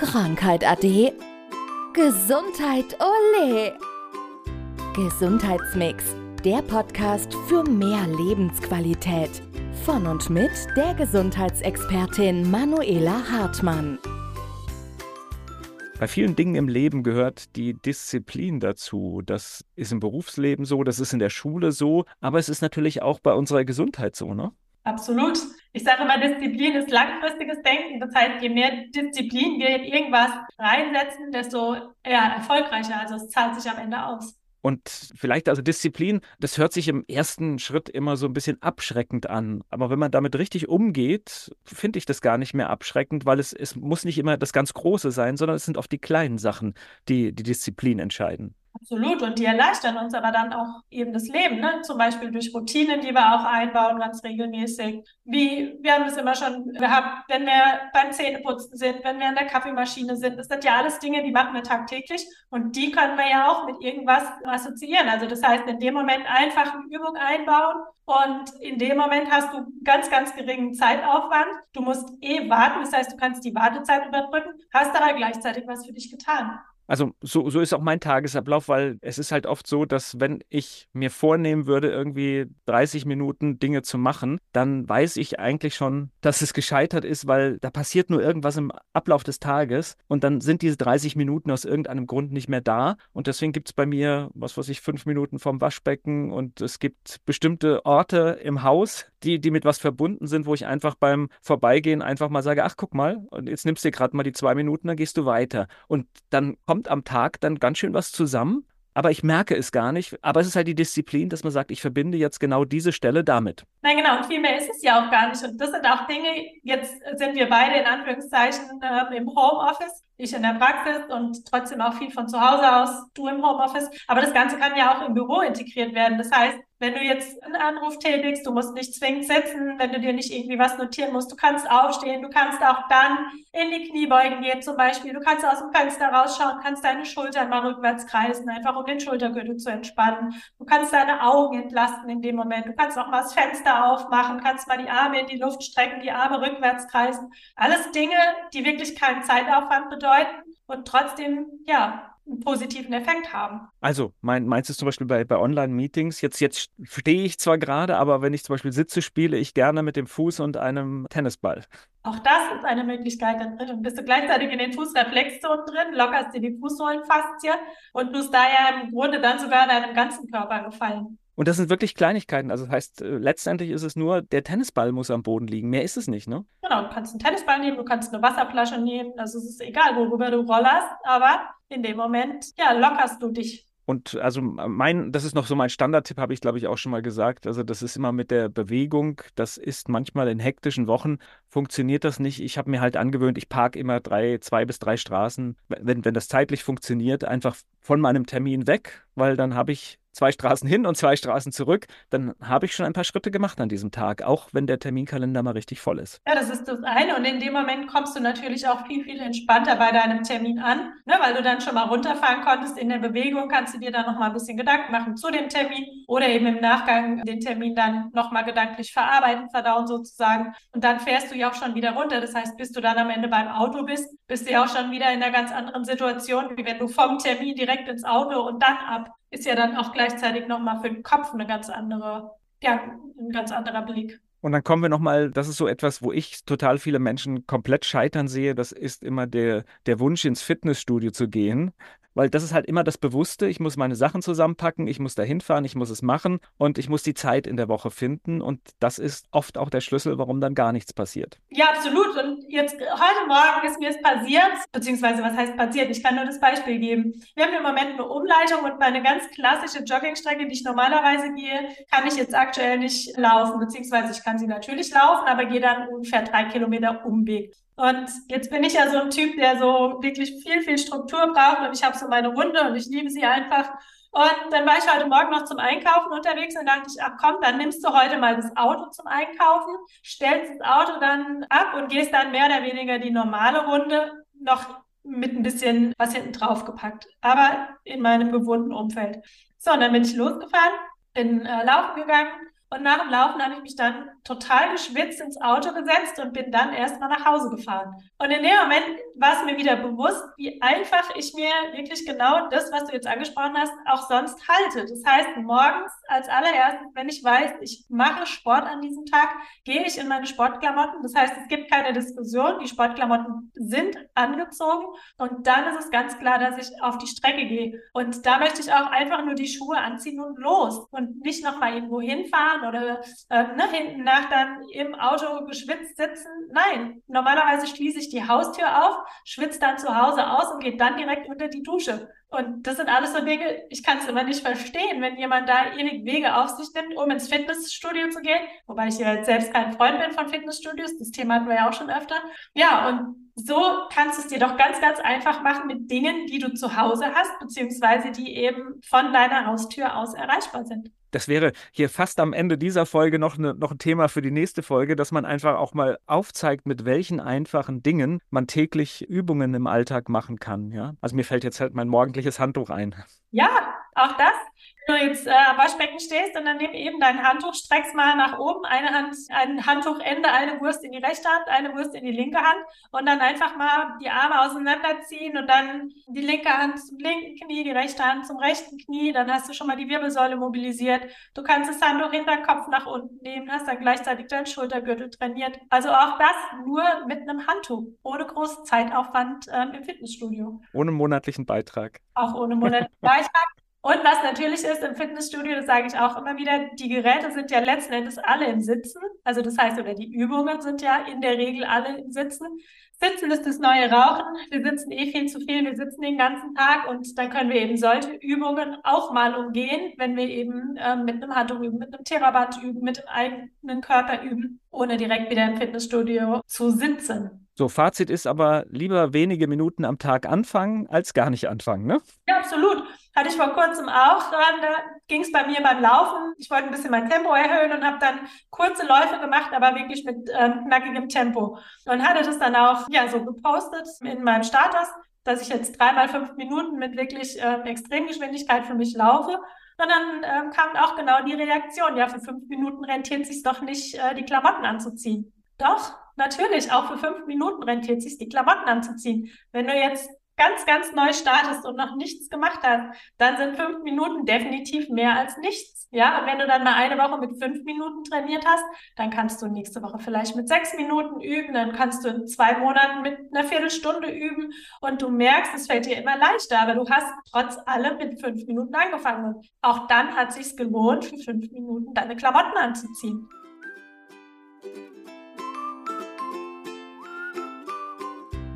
Krankheit ade. Gesundheit ole. Gesundheitsmix, der Podcast für mehr Lebensqualität. Von und mit der Gesundheitsexpertin Manuela Hartmann. Bei vielen Dingen im Leben gehört die Disziplin dazu. Das ist im Berufsleben so, das ist in der Schule so, aber es ist natürlich auch bei unserer Gesundheit so, ne? Absolut. Ich sage immer, Disziplin ist langfristiges Denken. Das heißt, je mehr Disziplin wir in irgendwas reinsetzen, desto ja, erfolgreicher. Also es zahlt sich am Ende aus. Und vielleicht also Disziplin, das hört sich im ersten Schritt immer so ein bisschen abschreckend an. Aber wenn man damit richtig umgeht, finde ich das gar nicht mehr abschreckend, weil es, es muss nicht immer das ganz Große sein, sondern es sind oft die kleinen Sachen, die die Disziplin entscheiden. Absolut. Und die erleichtern uns aber dann auch eben das Leben, ne? Zum Beispiel durch Routinen, die wir auch einbauen, ganz regelmäßig. Wie, wir haben das immer schon gehabt, wenn wir beim Zähneputzen sind, wenn wir in der Kaffeemaschine sind. Das sind ja alles Dinge, die machen wir tagtäglich. Und die können wir ja auch mit irgendwas assoziieren. Also das heißt, in dem Moment einfach eine Übung einbauen. Und in dem Moment hast du ganz, ganz geringen Zeitaufwand. Du musst eh warten. Das heißt, du kannst die Wartezeit überbrücken, hast aber gleichzeitig was für dich getan. Also so, so ist auch mein Tagesablauf, weil es ist halt oft so, dass wenn ich mir vornehmen würde, irgendwie 30 Minuten Dinge zu machen, dann weiß ich eigentlich schon, dass es gescheitert ist, weil da passiert nur irgendwas im Ablauf des Tages und dann sind diese 30 Minuten aus irgendeinem Grund nicht mehr da. Und deswegen gibt es bei mir, was weiß ich, fünf Minuten vom Waschbecken und es gibt bestimmte Orte im Haus, die, die mit was verbunden sind, wo ich einfach beim Vorbeigehen einfach mal sage, ach guck mal, und jetzt nimmst du dir gerade mal die zwei Minuten, dann gehst du weiter. Und dann kommt kommt am Tag dann ganz schön was zusammen, aber ich merke es gar nicht. Aber es ist halt die Disziplin, dass man sagt, ich verbinde jetzt genau diese Stelle damit. Nein, genau, und viel mehr ist es ja auch gar nicht. Und das sind auch Dinge, jetzt sind wir beide in Anführungszeichen äh, im Homeoffice ich in der Praxis und trotzdem auch viel von zu Hause aus, du im Homeoffice. Aber das Ganze kann ja auch im Büro integriert werden. Das heißt, wenn du jetzt einen Anruf tätigst, du musst nicht zwingend sitzen, wenn du dir nicht irgendwie was notieren musst, du kannst aufstehen, du kannst auch dann in die Kniebeugen gehen zum Beispiel, du kannst aus dem Fenster rausschauen, kannst deine Schultern mal rückwärts kreisen, einfach um den Schultergürtel zu entspannen. Du kannst deine Augen entlasten in dem Moment, du kannst auch mal das Fenster aufmachen, kannst mal die Arme in die Luft strecken, die Arme rückwärts kreisen. Alles Dinge, die wirklich keinen Zeitaufwand bedeuten bedeuten und trotzdem, ja, einen positiven Effekt haben. Also, mein, meinst du zum Beispiel bei, bei Online-Meetings? Jetzt, jetzt stehe ich zwar gerade, aber wenn ich zum Beispiel sitze, spiele ich gerne mit dem Fuß und einem Tennisball. Auch das ist eine Möglichkeit dann drin. Und bist du gleichzeitig in den Fußreflexzonen drin, lockerst dir die Fußsohlenfaszie und tust da ja im Grunde dann sogar deinem ganzen Körper gefallen. Und das sind wirklich Kleinigkeiten. Also das heißt, äh, letztendlich ist es nur, der Tennisball muss am Boden liegen. Mehr ist es nicht, ne? Genau, du kannst einen Tennisball nehmen, du kannst eine Wasserflasche nehmen. Also es ist egal, worüber du rollerst, aber in dem Moment, ja, lockerst du dich. Und also mein, das ist noch so mein Standardtipp, habe ich glaube ich auch schon mal gesagt. Also das ist immer mit der Bewegung. Das ist manchmal in hektischen Wochen funktioniert das nicht. Ich habe mir halt angewöhnt, ich parke immer drei, zwei bis drei Straßen, wenn, wenn das zeitlich funktioniert, einfach von meinem Termin weg, weil dann habe ich zwei Straßen hin und zwei Straßen zurück, dann habe ich schon ein paar Schritte gemacht an diesem Tag, auch wenn der Terminkalender mal richtig voll ist. Ja, das ist das eine. Und in dem Moment kommst du natürlich auch viel, viel entspannter bei deinem Termin an, ne? weil du dann schon mal runterfahren konntest. In der Bewegung kannst du dir dann noch mal ein bisschen Gedanken machen zu dem Termin oder eben im Nachgang den Termin dann noch mal gedanklich verarbeiten, verdauen sozusagen. Und dann fährst du ja auch schon wieder runter. Das heißt, bis du dann am Ende beim Auto bist, bist du ja auch schon wieder in einer ganz anderen Situation, wie wenn du vom Termin direkt ins Auto und dann ab ist ja dann auch gleichzeitig nochmal für den Kopf eine ganz andere, ja, ein ganz anderer Blick. Und dann kommen wir nochmal, das ist so etwas, wo ich total viele Menschen komplett scheitern sehe. Das ist immer der, der Wunsch, ins Fitnessstudio zu gehen weil das ist halt immer das Bewusste. Ich muss meine Sachen zusammenpacken, ich muss da hinfahren, ich muss es machen und ich muss die Zeit in der Woche finden. Und das ist oft auch der Schlüssel, warum dann gar nichts passiert. Ja, absolut. Und jetzt heute Morgen ist mir es passiert, beziehungsweise was heißt passiert? Ich kann nur das Beispiel geben. Wir haben im Moment eine Umleitung und meine ganz klassische Joggingstrecke, die ich normalerweise gehe, kann ich jetzt aktuell nicht laufen, beziehungsweise ich kann sie natürlich laufen, aber gehe dann ungefähr drei Kilometer Umweg. Und jetzt bin ich ja so ein Typ, der so wirklich viel, viel Struktur braucht und ich habe so meine Runde und ich liebe sie einfach. Und dann war ich heute Morgen noch zum Einkaufen unterwegs und dachte ich, ach komm, dann nimmst du heute mal das Auto zum Einkaufen, stellst das Auto dann ab und gehst dann mehr oder weniger die normale Runde noch mit ein bisschen was hinten drauf gepackt, aber in meinem bewohnten Umfeld. So, und dann bin ich losgefahren, bin äh, laufen gegangen Und nach dem Laufen habe ich mich dann total geschwitzt ins Auto gesetzt und bin dann erstmal nach Hause gefahren. Und in dem Moment war es mir wieder bewusst, wie einfach ich mir wirklich genau das, was du jetzt angesprochen hast, auch sonst halte. Das heißt, morgens als allererstes, wenn ich weiß, ich mache Sport an diesem Tag, gehe ich in meine Sportklamotten. Das heißt, es gibt keine Diskussion. Die Sportklamotten sind angezogen. Und dann ist es ganz klar, dass ich auf die Strecke gehe. Und da möchte ich auch einfach nur die Schuhe anziehen und los und nicht nochmal irgendwo hinfahren oder äh, ne, hinten nach dann im Auto geschwitzt sitzen. Nein, normalerweise schließe ich die Haustür auf, schwitze dann zu Hause aus und gehe dann direkt unter die Dusche. Und das sind alles so Dinge, ich kann es immer nicht verstehen, wenn jemand da ewig Wege auf sich nimmt, um ins Fitnessstudio zu gehen. Wobei ich ja selbst kein Freund bin von Fitnessstudios. Das Thema hatten wir ja auch schon öfter. Ja, und so kannst du es dir doch ganz, ganz einfach machen mit Dingen, die du zu Hause hast, beziehungsweise die eben von deiner Haustür aus erreichbar sind das wäre hier fast am Ende dieser Folge noch, ne, noch ein Thema für die nächste Folge, dass man einfach auch mal aufzeigt, mit welchen einfachen Dingen man täglich Übungen im Alltag machen kann. Ja? Also mir fällt jetzt halt mein morgendliches Handtuch ein. Ja, auch das du jetzt äh, am Waschbecken stehst und dann nimm eben dein Handtuch, streckst mal nach oben, eine Hand, ein Handtuchende, eine Wurst in die rechte Hand, eine Wurst in die linke Hand und dann einfach mal die Arme auseinanderziehen und dann die linke Hand zum linken Knie, die rechte Hand zum rechten Knie, dann hast du schon mal die Wirbelsäule mobilisiert. Du kannst das Handtuch hinter den Kopf nach unten nehmen, hast dann gleichzeitig deinen Schultergürtel trainiert. Also auch das nur mit einem Handtuch, ohne großen Zeitaufwand ähm, im Fitnessstudio. Ohne monatlichen Beitrag. Auch ohne monatlichen Beitrag. Und was natürlich ist im Fitnessstudio, das sage ich auch immer wieder, die Geräte sind ja letzten Endes alle im Sitzen. Also das heißt, oder die Übungen sind ja in der Regel alle im Sitzen. Sitzen ist das neue Rauchen. Wir sitzen eh viel zu viel. Wir sitzen den ganzen Tag und dann können wir eben solche Übungen auch mal umgehen, wenn wir eben äh, mit einem Handtuch üben, mit einem Theraband üben, mit dem eigenen Körper üben, ohne direkt wieder im Fitnessstudio zu sitzen. So, Fazit ist aber lieber wenige Minuten am Tag anfangen, als gar nicht anfangen, ne? Ja, absolut. Hatte ich vor kurzem auch. Da ging es bei mir beim Laufen. Ich wollte ein bisschen mein Tempo erhöhen und habe dann kurze Läufe gemacht, aber wirklich mit ähm, knackigem Tempo. Und hatte das dann auch ja, so gepostet in meinem Status, dass ich jetzt dreimal fünf Minuten mit wirklich äh, Extremgeschwindigkeit für mich laufe. Und dann ähm, kam auch genau die Reaktion, ja, für fünf Minuten rentiert sich doch nicht, äh, die Klamotten anzuziehen. Doch, natürlich, auch für fünf Minuten rentiert sich die Klamotten anzuziehen. Wenn du jetzt ganz, ganz neu startest und noch nichts gemacht hast, dann sind fünf Minuten definitiv mehr als nichts. Ja, und wenn du dann mal eine Woche mit fünf Minuten trainiert hast, dann kannst du nächste Woche vielleicht mit sechs Minuten üben, dann kannst du in zwei Monaten mit einer Viertelstunde üben und du merkst, es fällt dir immer leichter, aber du hast trotz allem mit fünf Minuten angefangen. Und auch dann hat es sich gelohnt, für fünf Minuten deine Klamotten anzuziehen.